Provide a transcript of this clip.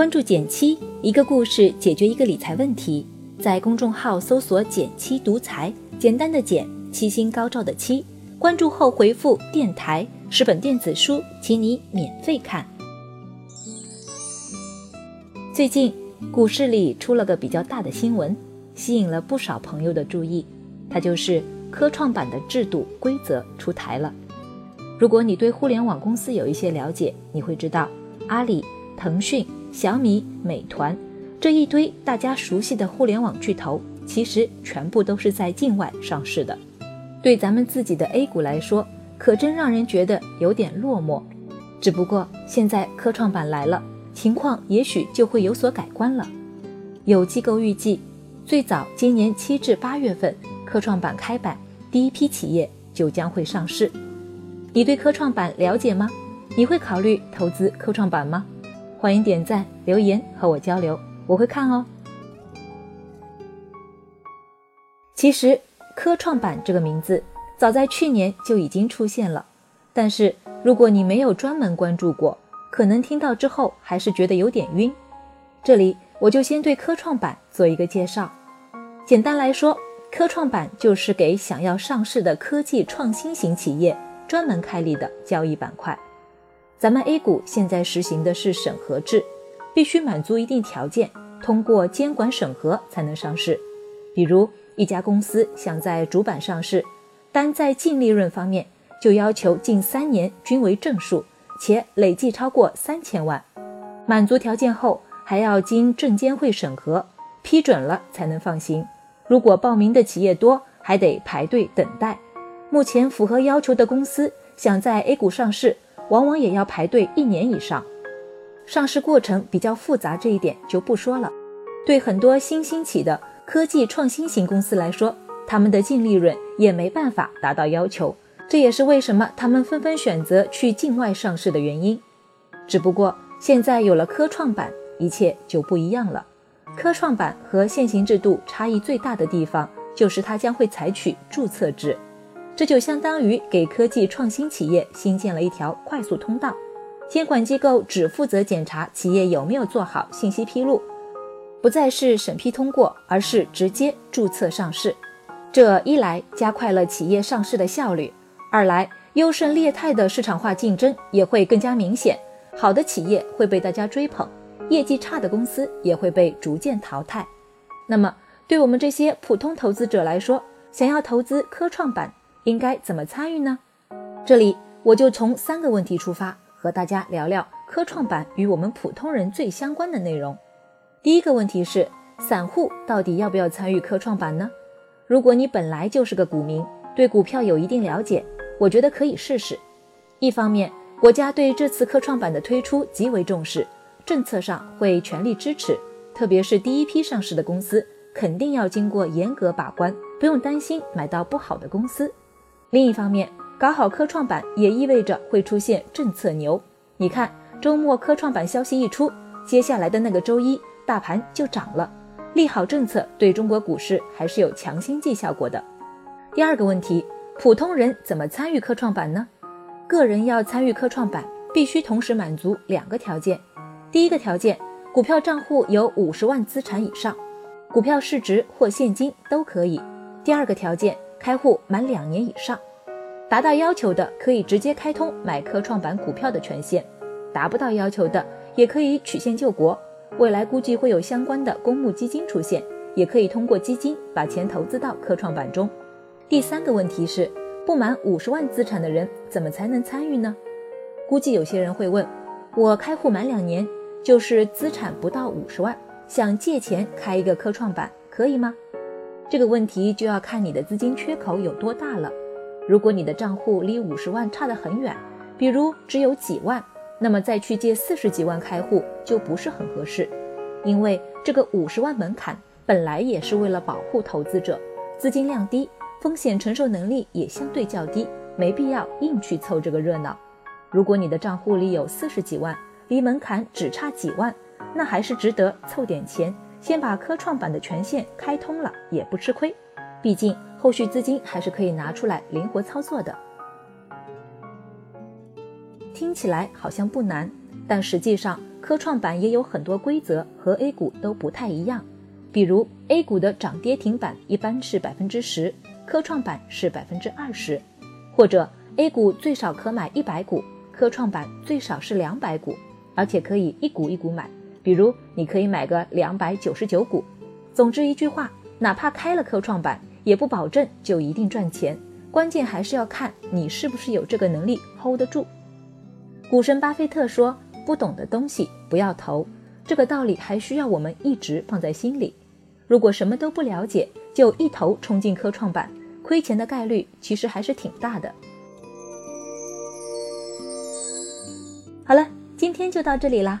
关注减七，一个故事解决一个理财问题。在公众号搜索“减七独裁，简单的减，七星高照的七。关注后回复“电台”，十本电子书，请你免费看。最近股市里出了个比较大的新闻，吸引了不少朋友的注意。它就是科创板的制度规则出台了。如果你对互联网公司有一些了解，你会知道阿里、腾讯、小米、美团。这一堆大家熟悉的互联网巨头，其实全部都是在境外上市的。对咱们自己的 A 股来说，可真让人觉得有点落寞。只不过现在科创板来了，情况也许就会有所改观了。有机构预计，最早今年七至八月份，科创板开板，第一批企业就将会上市。你对科创板了解吗？你会考虑投资科创板吗？欢迎点赞留言和我交流。我会看哦。其实“科创板”这个名字早在去年就已经出现了，但是如果你没有专门关注过，可能听到之后还是觉得有点晕。这里我就先对科创板做一个介绍。简单来说，科创板就是给想要上市的科技创新型企业专门开立的交易板块。咱们 A 股现在实行的是审核制。必须满足一定条件，通过监管审核才能上市。比如一家公司想在主板上市，单在净利润方面就要求近三年均为正数，且累计超过三千万。满足条件后，还要经证监会审核批准了才能放行。如果报名的企业多，还得排队等待。目前符合要求的公司想在 A 股上市，往往也要排队一年以上。上市过程比较复杂，这一点就不说了。对很多新兴起的科技创新型公司来说，他们的净利润也没办法达到要求，这也是为什么他们纷纷选择去境外上市的原因。只不过现在有了科创板，一切就不一样了。科创板和现行制度差异最大的地方，就是它将会采取注册制，这就相当于给科技创新企业新建了一条快速通道。监管机构只负责检查企业有没有做好信息披露，不再是审批通过，而是直接注册上市。这一来加快了企业上市的效率，二来优胜劣汰的市场化竞争也会更加明显。好的企业会被大家追捧，业绩差的公司也会被逐渐淘汰。那么，对我们这些普通投资者来说，想要投资科创板，应该怎么参与呢？这里我就从三个问题出发。和大家聊聊科创板与我们普通人最相关的内容。第一个问题是，散户到底要不要参与科创板呢？如果你本来就是个股民，对股票有一定了解，我觉得可以试试。一方面，国家对这次科创板的推出极为重视，政策上会全力支持，特别是第一批上市的公司，肯定要经过严格把关，不用担心买到不好的公司。另一方面，搞好科创板也意味着会出现政策牛。你看，周末科创板消息一出，接下来的那个周一，大盘就涨了。利好政策对中国股市还是有强心剂效果的。第二个问题，普通人怎么参与科创板呢？个人要参与科创板，必须同时满足两个条件。第一个条件，股票账户有五十万资产以上，股票市值或现金都可以。第二个条件，开户满两年以上。达到要求的可以直接开通买科创板股票的权限，达不到要求的也可以曲线救国。未来估计会有相关的公募基金出现，也可以通过基金把钱投资到科创板中。第三个问题是，不满五十万资产的人怎么才能参与呢？估计有些人会问，我开户满两年，就是资产不到五十万，想借钱开一个科创板可以吗？这个问题就要看你的资金缺口有多大了。如果你的账户离五十万差得很远，比如只有几万，那么再去借四十几万开户就不是很合适，因为这个五十万门槛本来也是为了保护投资者，资金量低，风险承受能力也相对较低，没必要硬去凑这个热闹。如果你的账户里有四十几万，离门槛只差几万，那还是值得凑点钱，先把科创板的权限开通了，也不吃亏。毕竟后续资金还是可以拿出来灵活操作的。听起来好像不难，但实际上科创板也有很多规则和 A 股都不太一样，比如 A 股的涨跌停板一般是百分之十，科创板是百分之二十，或者 A 股最少可买一百股，科创板最少是两百股，而且可以一股一股买，比如你可以买个两百九十九股。总之一句话，哪怕开了科创板，也不保证就一定赚钱，关键还是要看你是不是有这个能力 hold 得住。股神巴菲特说。不懂的东西不要投，这个道理还需要我们一直放在心里。如果什么都不了解就一头冲进科创板，亏钱的概率其实还是挺大的。好了，今天就到这里啦。